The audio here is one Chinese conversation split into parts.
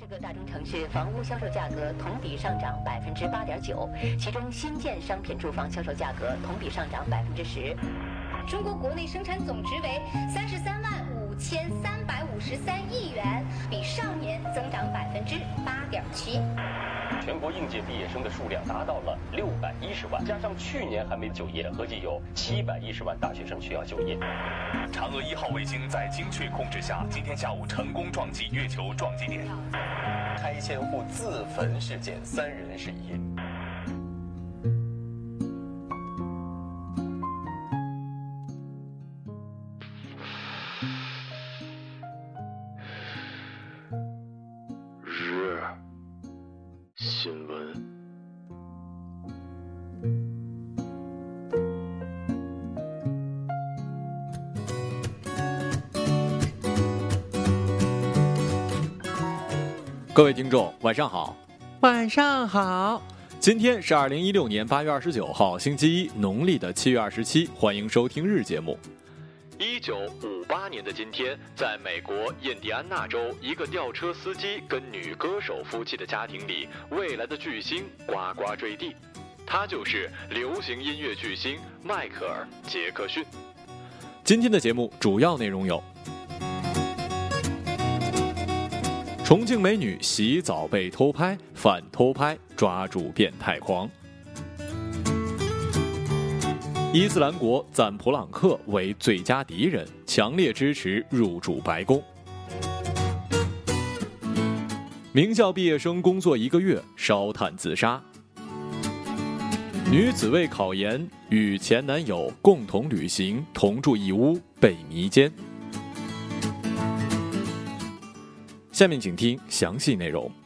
十个大中城市房屋销售价格同比上涨百分之八点九，其中新建商品住房销售价格同比上涨百分之十。中国国内生产总值为三十三万五千三百五十三亿元，比上年增长百分之八点七。全国应届毕业生的数量达到了六百一十万，加上去年还没就业，合计有七百一十万大学生需要就业。嫦娥一号卫星在精确控制下，今天下午成功撞击月球撞击点。千户自焚事件，三人是一。各位听众，晚上好。晚上好，今天是二零一六年八月二十九号，星期一，农历的七月二十七。欢迎收听日节目。一九五八年的今天，在美国印第安纳州，一个吊车司机跟女歌手夫妻的家庭里，未来的巨星呱呱坠地。他就是流行音乐巨星迈克尔·杰克逊。今天的节目主要内容有：重庆美女洗澡被偷拍，反偷拍抓住变态狂。伊斯兰国赞普朗克为最佳敌人，强烈支持入驻白宫。名校毕业生工作一个月烧炭自杀。女子为考研与前男友共同旅行，同住一屋被迷奸。下面请听详细内容。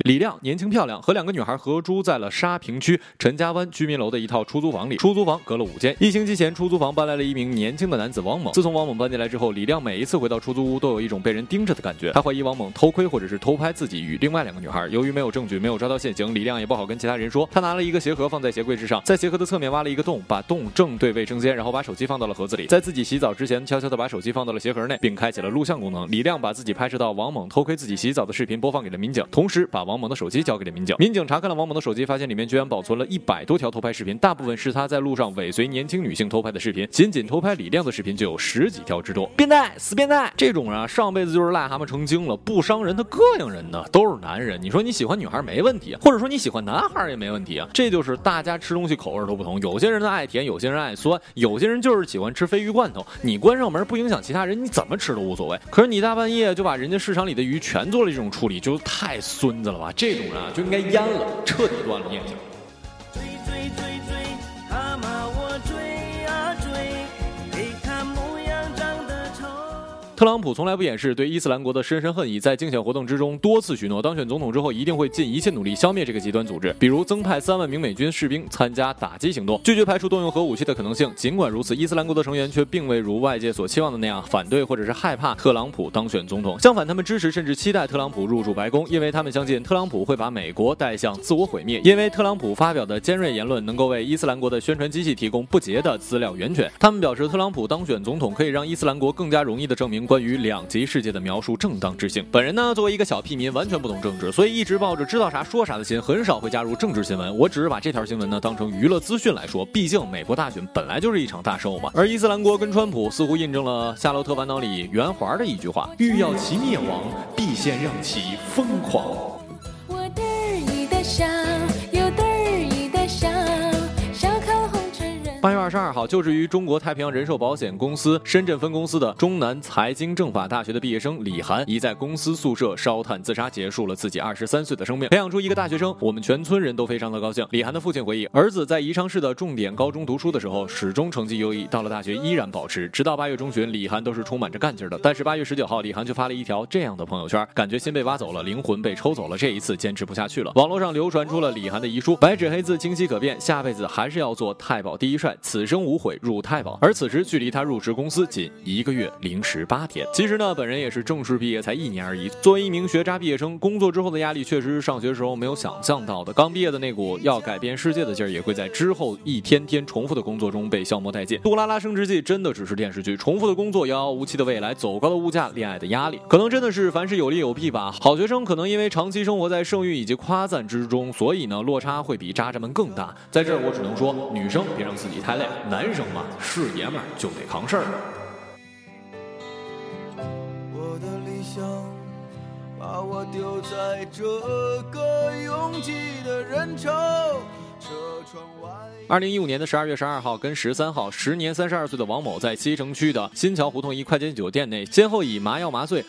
李亮年轻漂亮，和两个女孩合租在了沙坪区陈家湾居民楼的一套出租房里。出租房隔了五间。一星期前，出租房搬来了一名年轻的男子王猛。自从王猛搬进来之后，李亮每一次回到出租屋都有一种被人盯着的感觉。他怀疑王猛偷窥或者是偷拍自己与另外两个女孩。由于没有证据，没有抓到现行，李亮也不好跟其他人说。他拿了一个鞋盒放在鞋柜之上，在鞋盒的侧面挖了一个洞，把洞正对卫生间，然后把手机放到了盒子里。在自己洗澡之前，悄悄地把手机放到了鞋盒内，并开启了录像功能。李亮把自己拍摄到王猛偷窥自己洗澡的视频播放给了民警，同时把王猛的手机交给了。民警民警查看了王猛的手机，发现里面居然保存了一百多条偷拍视频，大部分是他在路上尾随年轻女性偷拍的视频。仅仅偷拍李亮的视频就有十几条之多。变态，死变态！这种人啊，上辈子就是癞蛤蟆成精了，不伤人他膈应人呢。都是男人，你说你喜欢女孩没问题，或者说你喜欢男孩也没问题啊。这就是大家吃东西口味都不同，有些人呢爱甜，有些人爱酸，有些人就是喜欢吃鲱鱼罐头。你关上门不影响其他人，你怎么吃都无所谓。可是你大半夜就把人家市场里的鱼全做了这种处理，就太孙子了吧？这种人啊，就应该阉了，彻底断了念想。特朗普从来不掩饰对伊斯兰国的深深恨意，在竞选活动之中多次许诺，当选总统之后一定会尽一切努力消灭这个极端组织，比如增派三万名美军士兵参加打击行动，拒绝排除动用核武器的可能性。尽管如此，伊斯兰国的成员却并未如外界所期望的那样反对或者是害怕特朗普当选总统，相反，他们支持甚至期待特朗普入驻白宫，因为他们相信特朗普会把美国带向自我毁灭，因为特朗普发表的尖锐言论能够为伊斯兰国的宣传机器提供不竭的资料源泉。他们表示，特朗普当选总统可以让伊斯兰国更加容易地证明关于两极世界的描述正当之性。本人呢，作为一个小屁民，完全不懂政治，所以一直抱着知道啥说啥的心，很少会加入政治新闻。我只是把这条新闻呢当成娱乐资讯来说，毕竟美国大选本来就是一场大寿嘛。而伊斯兰国跟川普似乎印证了《夏洛特烦恼》里圆环的一句话：欲要其灭亡，必先让其疯狂。八月二十二号，就职于中国太平洋人寿保险公司深圳分公司的中南财经政法大学的毕业生李涵，已在公司宿舍烧炭自杀，结束了自己二十三岁的生命。培养出一个大学生，我们全村人都非常的高兴。李涵的父亲回忆，儿子在宜昌市的重点高中读书的时候，始终成绩优异，到了大学依然保持，直到八月中旬，李涵都是充满着干劲的。但是八月十九号，李涵却发了一条这样的朋友圈，感觉心被挖走了，灵魂被抽走了，这一次坚持不下去了。网络上流传出了李涵的遗书，白纸黑字清晰可辨，下辈子还是要做太保第一帅，此生无悔入太保，而此时距离他入职公司仅一个月零十八天。其实呢，本人也是正式毕业才一年而已。作为一名学渣毕业生，工作之后的压力确实是上学时候没有想象到的。刚毕业的那股要改变世界的劲儿，也会在之后一天天重复的工作中被消磨殆尽。杜拉拉升职记真的只是电视剧，重复的工作、遥遥无期的未来、走高的物价、恋爱的压力，可能真的是凡事有利有弊吧。好学生可能因为长期生活在盛誉以及夸赞之中，所以呢落差会比渣渣们更大。在这儿我只能说，女生别让自己太累，男生嘛是爷们儿就得扛事儿。我的理想把我丢在这个拥挤的人潮。车窗外。二零一五年的十二月十二号跟十三号，时年三十二岁的王某在西城区的新桥胡同一快捷酒店内，先后以麻药麻醉。